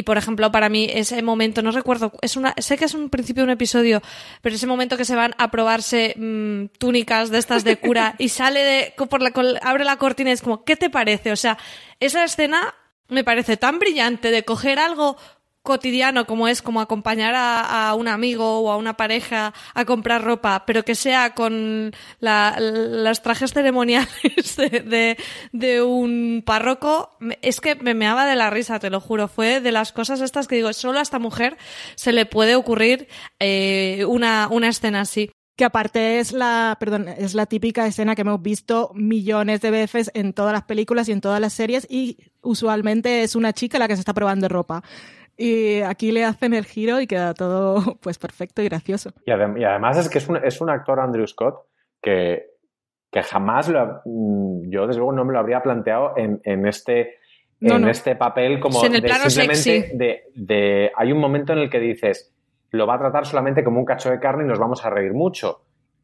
Y por ejemplo, para mí, ese momento, no recuerdo, es una, sé que es un principio de un episodio, pero ese momento que se van a probarse mm, túnicas de estas de cura y sale de, por la, abre la cortina y es como, ¿qué te parece? O sea, esa escena me parece tan brillante de coger algo cotidiano como es como acompañar a, a un amigo o a una pareja a comprar ropa, pero que sea con la- los trajes ceremoniales de, un párroco, es que me meaba de la risa, te lo juro. Fue de las cosas estas que digo, solo a esta mujer se le puede ocurrir eh, una, una escena así. Que aparte es la, perdón, es la típica escena que hemos visto millones de veces en todas las películas y en todas las series y usualmente es una chica la que se está probando ropa. Y aquí le hacen el giro y queda todo pues perfecto y gracioso. Y, adem- y además es que es un, es un actor, Andrew Scott, que, que jamás lo, ha- mm, yo desde luego no me lo habría planteado en, en este, No, en no. este papel como Sí, en el de plano simplemente sexy. de, de- hay un momento en el que dices lo va a tratar solamente como un cacho de carne y nos vamos a reír mucho.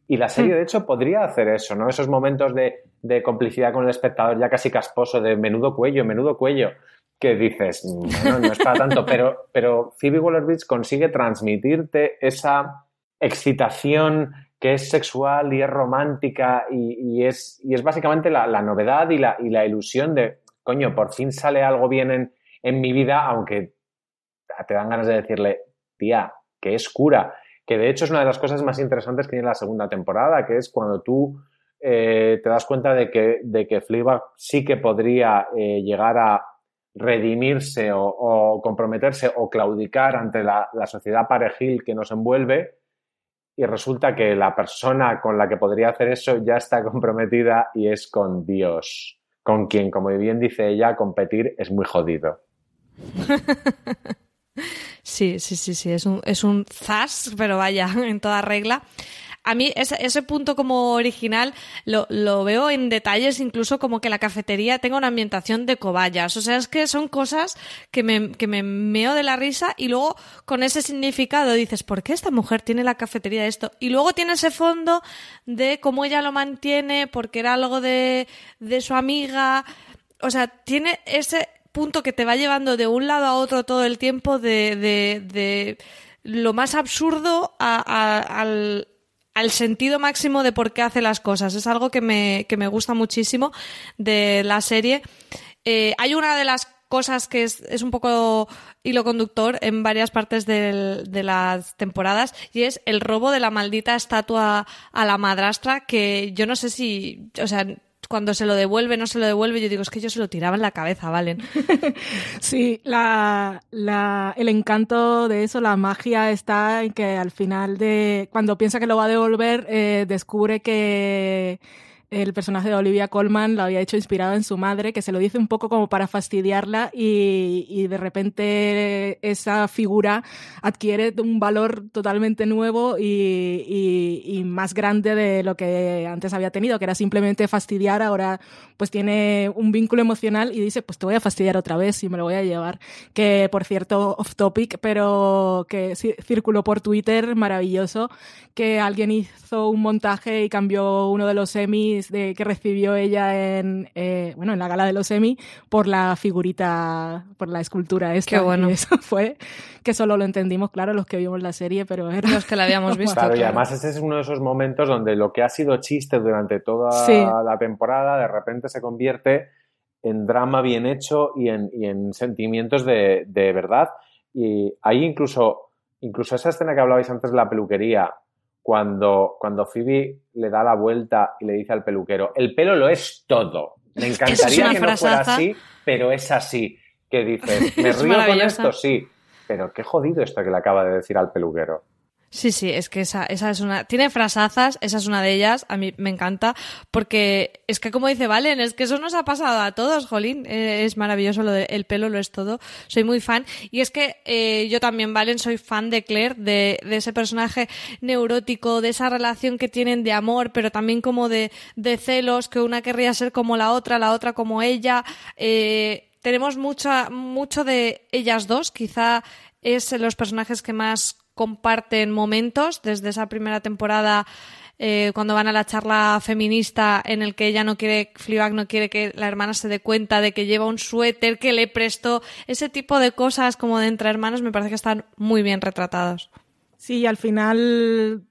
Y la serie, de hecho, podría hacer eso, ¿no? Esos momentos de, de complicidad con el espectador ya casi casposo, de menudo cuello, menudo cuello, que dices, "Mm, bueno, no es para tanto, pero, pero Phoebe Waller-Bridge consigue transmitirte esa excitación que es sexual y es romántica y, y es, y es básicamente la, la novedad y la, y la ilusión de, coño, por fin sale algo bien en, en mi vida, aunque te dan ganas de decirle, tía, que es cura. Que de hecho es una de las cosas más interesantes que tiene la segunda temporada, que es cuando tú eh, te das cuenta de que, de que Fleabag sí que podría eh, llegar a redimirse o, comprometerse o claudicar ante la, la sociedad parejil que nos envuelve y resulta que la persona con la que podría hacer eso ya está comprometida y es con Dios, con quien, como bien dice ella, competir es muy jodido. Sí, sí, sí, sí, es un, es un zas, pero vaya, en toda regla. A mí ese, punto como original lo, veo en detalles, incluso como que la cafetería tenga una ambientación de cobayas. O sea, es que son cosas que me, que me meo de la risa y luego con ese significado dices, ¿por qué esta mujer tiene la cafetería de esto? Y luego tiene ese fondo de cómo ella lo mantiene, porque era algo de, de su amiga. O sea, tiene ese punto que te va llevando de un lado a otro todo el tiempo de, de, de lo más absurdo al, al sentido máximo de por qué hace las cosas. Es algo que me, que me gusta muchísimo de la serie. Eh, hay una de las cosas que es, es, un poco hilo conductor en varias partes de las temporadas y es el robo de la maldita estatua a la madrastra que yo no sé si, o sea, cuando se lo devuelve, no se lo devuelve, yo digo, es que yo se lo tiraba en la cabeza, ¿valen? sí, la, la, el encanto de eso, la magia está en que al final de, cuando piensa que lo va a devolver, eh, descubre que el personaje de Olivia Colman lo había hecho inspirado en su madre, que se lo dice un poco como para fastidiarla y, y de repente esa figura adquiere un valor totalmente nuevo y, y, y, más grande de lo que antes había tenido, que era simplemente fastidiar, ahora pues tiene un vínculo emocional y dice, pues te voy a fastidiar otra vez y me lo voy a llevar. Que por cierto, off topic, pero que circuló por Twitter, maravilloso, que alguien hizo un montaje y cambió uno de los semis de, que recibió ella en, eh, bueno, en la gala de los Emmy por la figurita, por la escultura esta. Qué bueno. Y eso fue que solo lo entendimos, claro, los que vimos la serie, pero era... los que la habíamos visto. Claro, claro, y además ese es uno de esos momentos donde lo que ha sido chiste durante toda sí. la temporada de repente se convierte en drama bien hecho y en, y en sentimientos de, de verdad. Y ahí incluso, incluso esa escena que hablabais antes de la peluquería, cuando, cuando Phoebe le da la vuelta y le dice al peluquero, el pelo lo es todo. Me encantaría es que no fuera así, pero es así. Que dices, me río con esto, sí, pero qué jodido esto que le acaba de decir al peluquero. Sí, sí, es que esa, esa es una. Tiene frasazas, esa es una de ellas, a mí me encanta, porque es que, como dice Valen, es que eso nos ha pasado a todos, Jolín. Eh, es maravilloso lo de, pelo, lo es todo. Soy muy fan. Y es que eh, yo también, Valen, soy fan de Claire, de, de, ese personaje neurótico, de esa relación que tienen de amor, pero también como de, de celos, que una querría ser como la otra, la otra como ella. Eh, tenemos mucha, mucho de ellas dos, quizá es los personajes que más comparten momentos desde esa primera temporada eh, cuando van a la charla feminista en el que ella no quiere, Fleabag no quiere que la hermana se dé cuenta de que lleva un suéter que le prestó, ese tipo de cosas como de entre hermanos me parece que están muy bien retratados. Sí, al final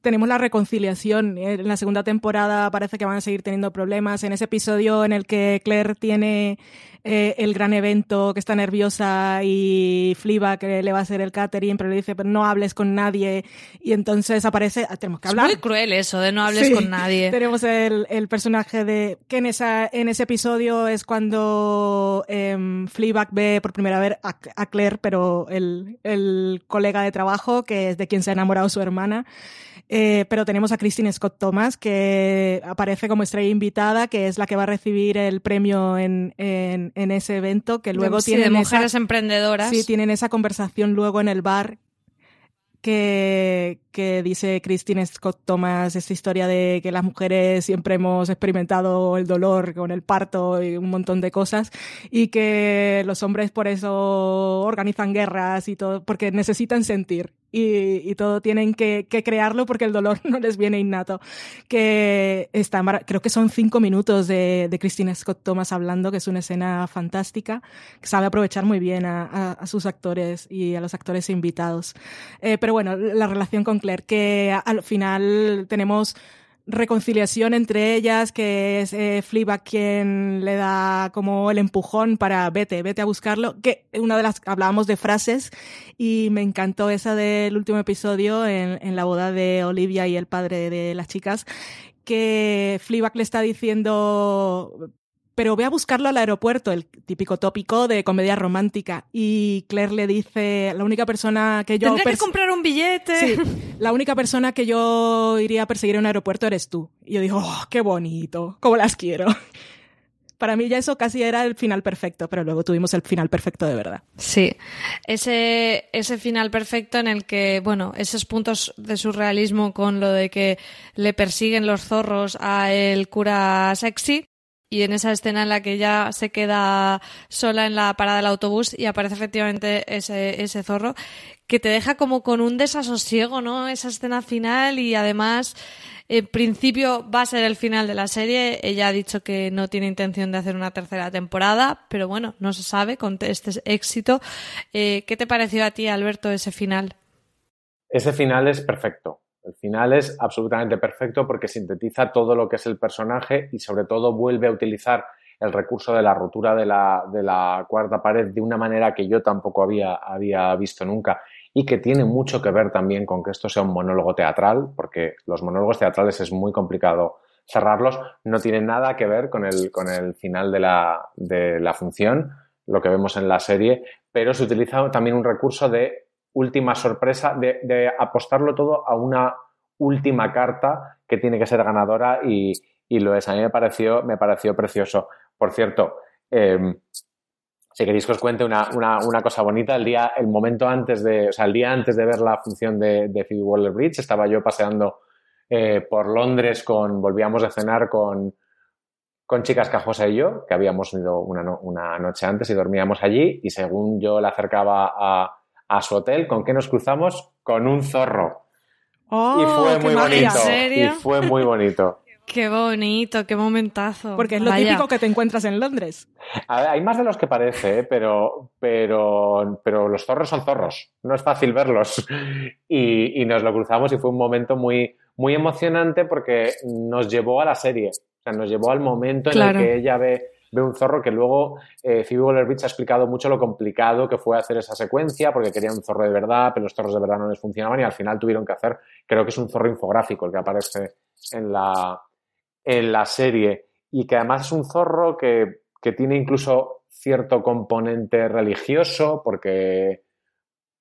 tenemos la reconciliación. En la segunda temporada parece que van a seguir teniendo problemas. En ese episodio en el que Claire tiene eh, el gran evento, que está nerviosa y Fliba que le va a hacer el catering, pero le dice, pero no hables con nadie. Y entonces aparece, ah, tenemos que hablar. Es muy cruel eso de no hables sí, con nadie. Tenemos el, el, personaje de, que en, esa, en ese episodio es cuando eh, Fleabag ve por primera vez a, a Claire, pero el, el colega de trabajo, que es de quien se ha enamorado su hermana. Eh, pero tenemos a Christine Scott Thomas, que aparece como estrella invitada, que es la que va a recibir el premio en, en, en ese evento, que luego sí, tienen de mujeres esa, emprendedoras. Sí, tienen esa conversación luego en el bar que, que dice Christine Scott Thomas, esta historia de que las mujeres siempre hemos experimentado el dolor con el parto y un montón de cosas, y que los hombres por eso organizan guerras y todo, porque necesitan sentir. Y, y todo tienen que, que, crearlo porque el dolor no les viene innato. Que está, creo que son cinco minutos de, de Christine Scott Thomas hablando, que es una escena fantástica, que sabe aprovechar muy bien a, a, a sus actores y a los actores invitados. Eh, pero bueno, la relación con Que al final tenemos reconciliación entre ellas, que es eh, quien le da como el empujón para vete, vete a buscarlo, que una de las hablábamos de frases y me encantó esa del último episodio en, en la boda de Olivia y el padre de las chicas, que Fleabag le está diciendo pero ve a buscarlo al aeropuerto, el típico tópico de comedia romántica. Y Claire le dice, la única persona que yo... Tendré que comprar un billete. Sí, la única persona que yo iría a perseguir en un aeropuerto eres tú. Y yo digo, oh, qué bonito, cómo las quiero. para mí ya eso casi era el final perfecto, pero luego tuvimos el final perfecto de verdad. Sí, ese, ese final perfecto en el que, bueno, esos puntos de surrealismo con lo de que le persiguen los zorros a el cura sexy y en esa escena en la que ella se queda sola en la parada del autobús y aparece efectivamente ese, ese zorro, que te deja como con un desasosiego, ¿no? Esa escena final y además, en principio va a ser el final de la serie. Ella ha dicho que no tiene intención de hacer una tercera temporada, pero bueno, no se sabe con este éxito. Eh, ¿Qué te pareció a ti, Alberto, ese final? Ese final es perfecto. El final es absolutamente perfecto porque sintetiza todo lo que es el personaje y sobre todo vuelve a utilizar el recurso de la rotura de la, de la cuarta pared de una manera que yo tampoco había, había visto nunca y que tiene mucho que ver también con que esto sea un monólogo teatral, porque los monólogos teatrales es muy complicado cerrarlos, no tiene nada que ver con el, con el final de la, de la función, lo que vemos en la serie, pero se utiliza también un recurso de última sorpresa, de, apostarlo todo a una última carta que tiene que ser ganadora y, lo es. A mí me pareció, me pareció precioso. Por cierto, em, si queréis que os cuente una, cosa bonita, el día, el momento antes de, o sea, el día antes de ver la función de, de Phoebe Waller-Bridge, estaba yo paseando eh, por Londres con, volvíamos a cenar con, con chicas Cajosa y yo, que habíamos ido una, una noche antes y dormíamos allí, y según yo la acercaba a, a su hotel, ¿con qué nos cruzamos? Con un zorro. Oh, y fue muy bonito. serio? Y fue muy bonito. Qué bonito, qué momentazo. Porque es lo Vaya. típico que te encuentras en Londres. A ver, hay más de los que parece, ¿eh? pero, pero, pero los zorros son zorros. No es fácil verlos. Y, y nos lo cruzamos y fue un momento muy, muy emocionante porque nos llevó a la serie. O sea, nos llevó al momento en el que ella ve, ve un zorro que luego eh, Phoebe Waller-Bridge ha explicado mucho lo complicado que fue hacer esa secuencia porque querían un zorro de verdad, pero los zorros de verdad no les funcionaban y al final tuvieron que hacer, creo que es un zorro infográfico el que aparece en la, en la serie. Y que además es un zorro que, que tiene incluso cierto componente religioso porque,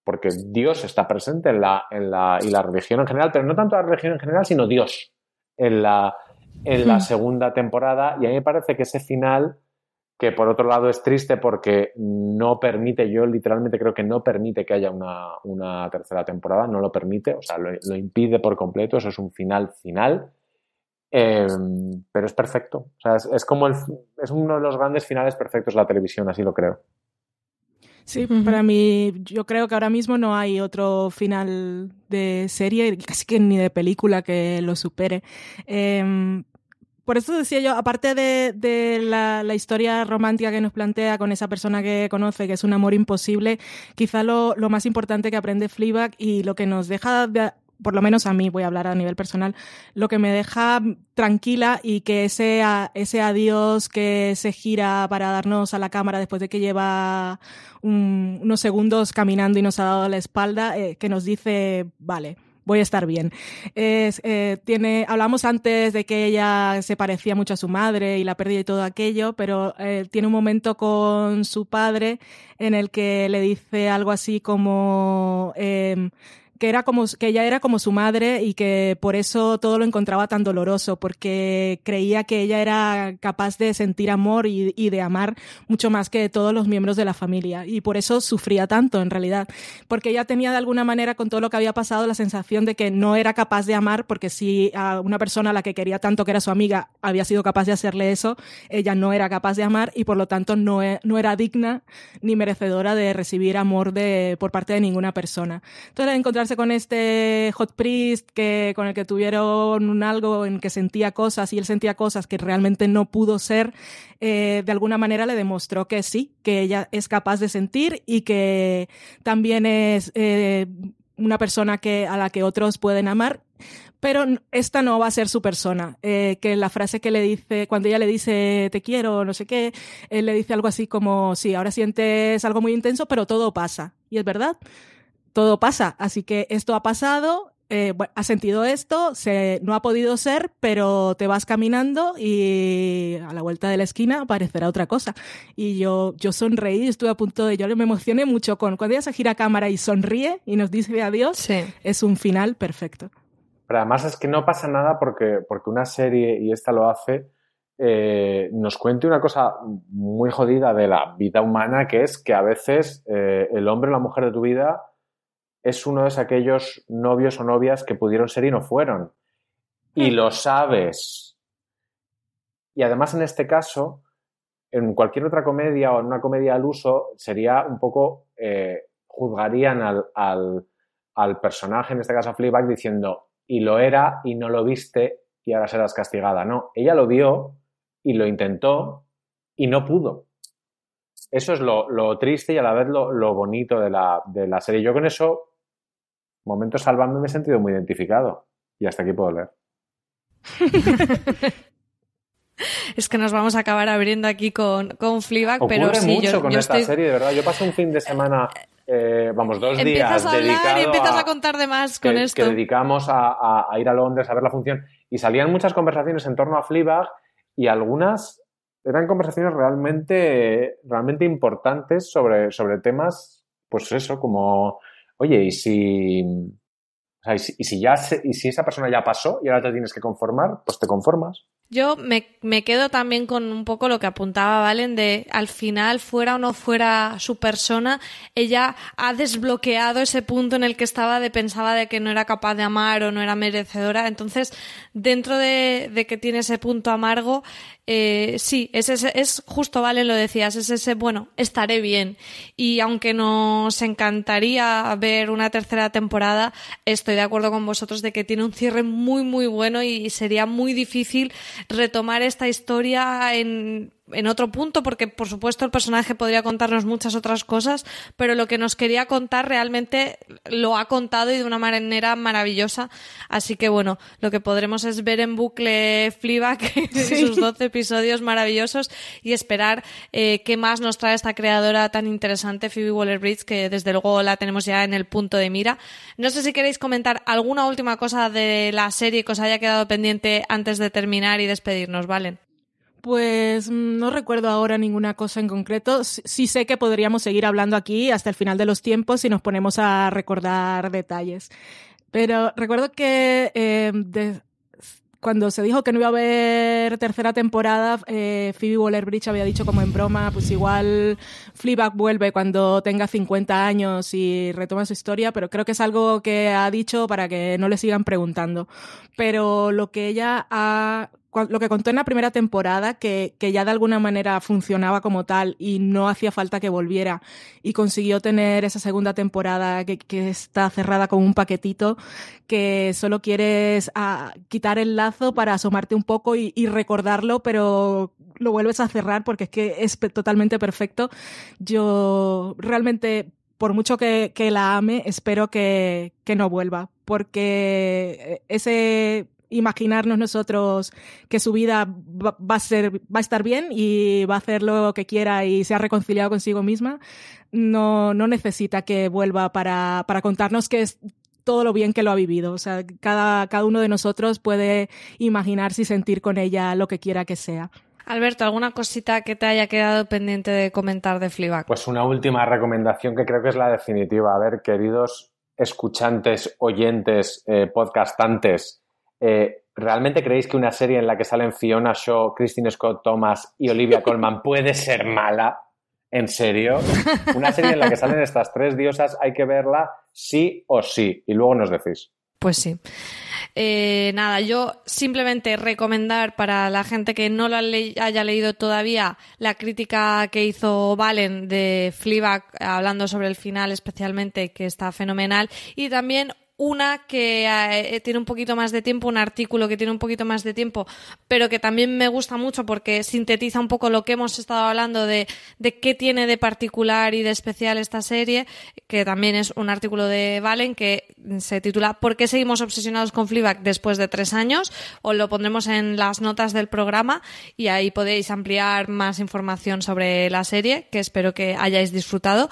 porque Dios está presente en la, en la, y la religión en general, pero no tanto la religión en general, sino Dios en la, en la Hmm. segunda temporada y a mí me parece que ese final que por otro lado es triste porque no permite, yo literalmente creo que no permite que haya una, una tercera temporada, no lo permite, o sea, lo, lo impide por completo, eso es un final final, eh, pero es perfecto, o sea, es, es como el, es uno de los grandes finales perfectos de la televisión, así lo creo. Sí, para mí, yo creo que ahora mismo no hay otro final de serie, casi que ni de película que lo supere. Em, por eso decía yo, aparte de, la, historia romántica que nos plantea con esa persona que conoce, que es un amor imposible, quizá lo, más importante que aprende Fleabag y lo que nos deja de- por lo menos a mí, voy a hablar a nivel personal, lo que me deja tranquila y que ese, ese adiós que se gira para darnos a la cámara después de que lleva un- unos segundos caminando y nos ha dado la espalda, eh, que nos dice, vale, voy a estar bien. Es, eh, tiene, hablamos antes de que ella se parecía mucho a su madre y la pérdida y todo aquello, pero eh, tiene un momento con su padre en el que le dice algo así como... em, que era como que ella era como su madre y que por eso todo lo encontraba tan doloroso porque creía que ella era capaz de sentir amor y, y de amar mucho más que todos los miembros de la familia. Y por eso sufría tanto en realidad. Porque ella tenía de alguna manera con todo lo que había pasado la sensación de que no era capaz de amar porque si a una persona a la que quería tanto que era su amiga había sido capaz de hacerle eso ella no era capaz de amar y por lo tanto no, e- no era digna ni merecedora de recibir amor de, por parte de ninguna persona. Entonces encontrarse con este hot priest que, con el que tuvieron un algo en que sentía cosas y él sentía cosas que realmente no pudo ser, eh, de alguna manera le demostró que sí, que ella es capaz de sentir y que también es eh, una persona que, a la que otros pueden amar. Pero esta no va a ser su persona. Eh, que la frase que le dice, cuando ella le dice te quiero, no sé qué, él le dice algo así como, sí, ahora sientes algo muy intenso, pero todo pasa. Y es verdad todo pasa. Así que esto ha pasado, eh, bueno, has sentido esto, se, no ha podido ser, pero te vas caminando y a la vuelta de la esquina aparecerá otra cosa. Y yo, yo sonreí, estuve a punto de, yo me emocioné mucho con cuando ella se gira a cámara y sonríe y nos dice adiós, Sí. es un final perfecto. Pero además es que no pasa nada porque, porque una serie, y esta lo hace, eh, nos cuente una cosa muy jodida de la vida humana, que es que a veces eh, el hombre o la mujer de tu vida es uno de aquellos novios o novias que pudieron ser y no fueron. Y lo sabes. Y además en este caso, en cualquier otra comedia o en una comedia al uso, sería un poco, eh, juzgarían al, al, al, personaje, en este caso a Fleabag, diciendo, y lo era y no lo viste y ahora serás castigada. No, ella lo vio y lo intentó y no pudo. Eso es lo, lo triste y a la vez lo, lo bonito de la, de la, serie. Yo con eso, momento salvando, me he sentido muy identificado. Y hasta aquí puedo leer. es que nos vamos a acabar abriendo aquí con, con Fleabag, Ocurre pero sí, mucho yo, con yo esta estoy... serie, de verdad. Yo pasé un fin de semana, eh, vamos, dos Empiezas días a hablar y empiezas a, a contar de más que, con que esto. dedicamos a, a- a ir a Londres a ver la función y salían muchas conversaciones en torno a Fleabag y algunas eran conversaciones realmente, realmente importantes sobre, sobre temas, pues eso, como, oye, y si, o sea, y si, y si ya se- y si esa persona ya pasó y ahora te tienes que conformar, pues te conformas. Yo me, me quedo también con un poco lo que apuntaba Valen de al final, fuera o no fuera su persona, ella ha desbloqueado ese punto en el que estaba de pensaba de que no era capaz de amar o no era merecedora. Entonces, dentro de, de que tiene ese punto amargo, eh, sí, es, es justo, Valen, lo decías, es ese, bueno, estaré bien. Y aunque nos encantaría ver una tercera temporada, estoy de acuerdo con vosotros de que tiene un cierre muy, muy bueno y sería muy difícil retomar esta historia en, en otro punto, porque por supuesto el personaje podría contarnos muchas otras cosas, pero lo que nos quería contar realmente lo ha contado y de una manera maravillosa. Así que bueno, lo que podremos es ver en bucle Fleabag sus 12 episodios maravillosos y esperar eh, qué más nos trae esta creadora tan interesante, Phoebe Waller-Bridge, que desde luego la tenemos ya en el punto de mira. No sé si queréis comentar alguna última cosa de la serie que os haya quedado pendiente antes de terminar y despedirnos, ¿valen? Pues mm, no recuerdo ahora ninguna cosa en concreto. Sí, sé que podríamos seguir hablando aquí hasta el final de los tiempos si nos ponemos a recordar detalles. Pero recuerdo que de- cuando se dijo que no iba a haber tercera temporada, eh, Phoebe Waller-Bridge había dicho como en broma, pues igual Fleabag vuelve cuando tenga 50 años y retoma su historia, pero creo que es algo que ha dicho para que no le sigan preguntando. Pero lo que ella ha lo que contó en la primera temporada, que, que ya de alguna manera funcionaba como tal y no hacía falta que volviera, y consiguió tener esa segunda temporada que, que está cerrada con un paquetito, que solo quieres ah, quitar el lazo para asomarte un poco y, recordarlo, pero lo vuelves a cerrar porque es que es totalmente perfecto. Yo realmente por mucho que, que la ame, espero que, que no vuelva, porque eh, ese imaginarnos nosotros que su vida va, va a ser, va a estar bien y va a hacer lo que quiera y se ha reconciliado consigo misma, no, no necesita que vuelva para, para contarnos que es todo lo bien que lo ha vivido. O sea, cada, cada uno de nosotros puede imaginarse y sentir con ella lo que quiera que sea. Alberto, ¿alguna cosita que te haya quedado pendiente de comentar de Fleabag? Pues una última recomendación que creo que es la definitiva. A ver, queridos escuchantes, oyentes, eh, podcastantes, eh, ¿realmente creéis que una serie en la que salen Fiona Shaw, Christine Scott Thomas y Olivia Colman puede ser mala? ¿En serio? Una serie en la que salen estas tres diosas hay que verla sí o sí. Y luego nos decís. Pues sí. Eh, nada, yo simplemente recomendar para la gente que no lo le haya leído todavía la crítica que hizo Valen de Fleabag hablando sobre el final especialmente que está fenomenal y también una que eh, tiene un poquito más de tiempo, un artículo que tiene un poquito más de tiempo, pero que también me gusta mucho porque sintetiza un poco lo que hemos estado hablando de, de qué tiene de particular y de especial esta serie, que también es un artículo de Valen que se titula ¿Por qué seguimos obsesionados con Fleabag después de tres años? Os lo pondremos en las notas del programa y ahí podéis ampliar más información sobre la serie, que espero que hayáis disfrutado.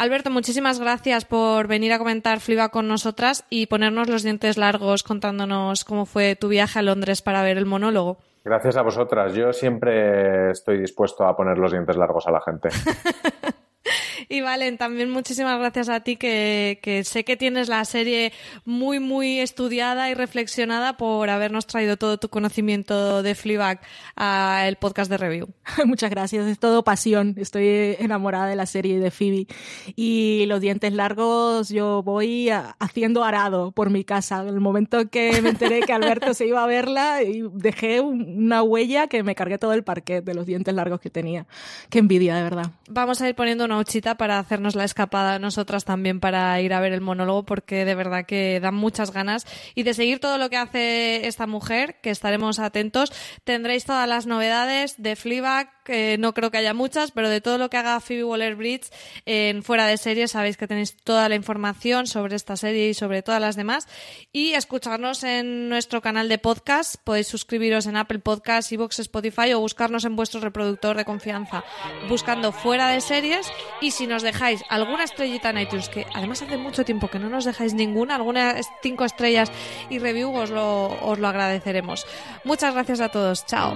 Alberto, muchísimas gracias por venir a comentar Fleabag con nosotras y ponernos los dientes largos contándonos cómo fue tu viaje a Londres para ver el monólogo. Gracias a vosotras. Yo siempre estoy dispuesto a poner los dientes largos a la gente. Y Valen, también muchísimas gracias a ti que, que, sé que tienes la serie muy, muy estudiada y reflexionada por habernos traído todo tu conocimiento de Fleabag al podcast de review. Muchas gracias, es todo pasión. Estoy enamorada de la serie de Phoebe. Y los dientes largos yo voy haciendo arado por mi casa. En el momento que me enteré que Alberto se iba a verla y dejé una huella que me cargué todo el parquet de los dientes largos que tenía. Qué envidia, de verdad. Vamos a ir poniendo una huchita para hacernos la escapada nosotras también para ir a ver el monólogo porque de verdad que dan muchas ganas y de seguir todo lo que hace esta mujer, que estaremos atentos. Tendréis todas las novedades de Fleabag, no creo que haya muchas, pero de todo lo que haga Phoebe Waller-Bridge en fuera de serie sabéis que tenéis toda la información sobre esta serie y sobre todas las demás y escucharnos en nuestro canal de podcast. Podéis suscribiros en Apple Podcasts, Evox, Spotify o buscarnos en vuestro reproductor de confianza buscando fuera de series y si nos dejáis alguna estrellita en iTunes, que además hace mucho tiempo que no nos dejáis ninguna, algunas cinco estrellas y review os lo, os lo agradeceremos. Muchas gracias a todos. Chao.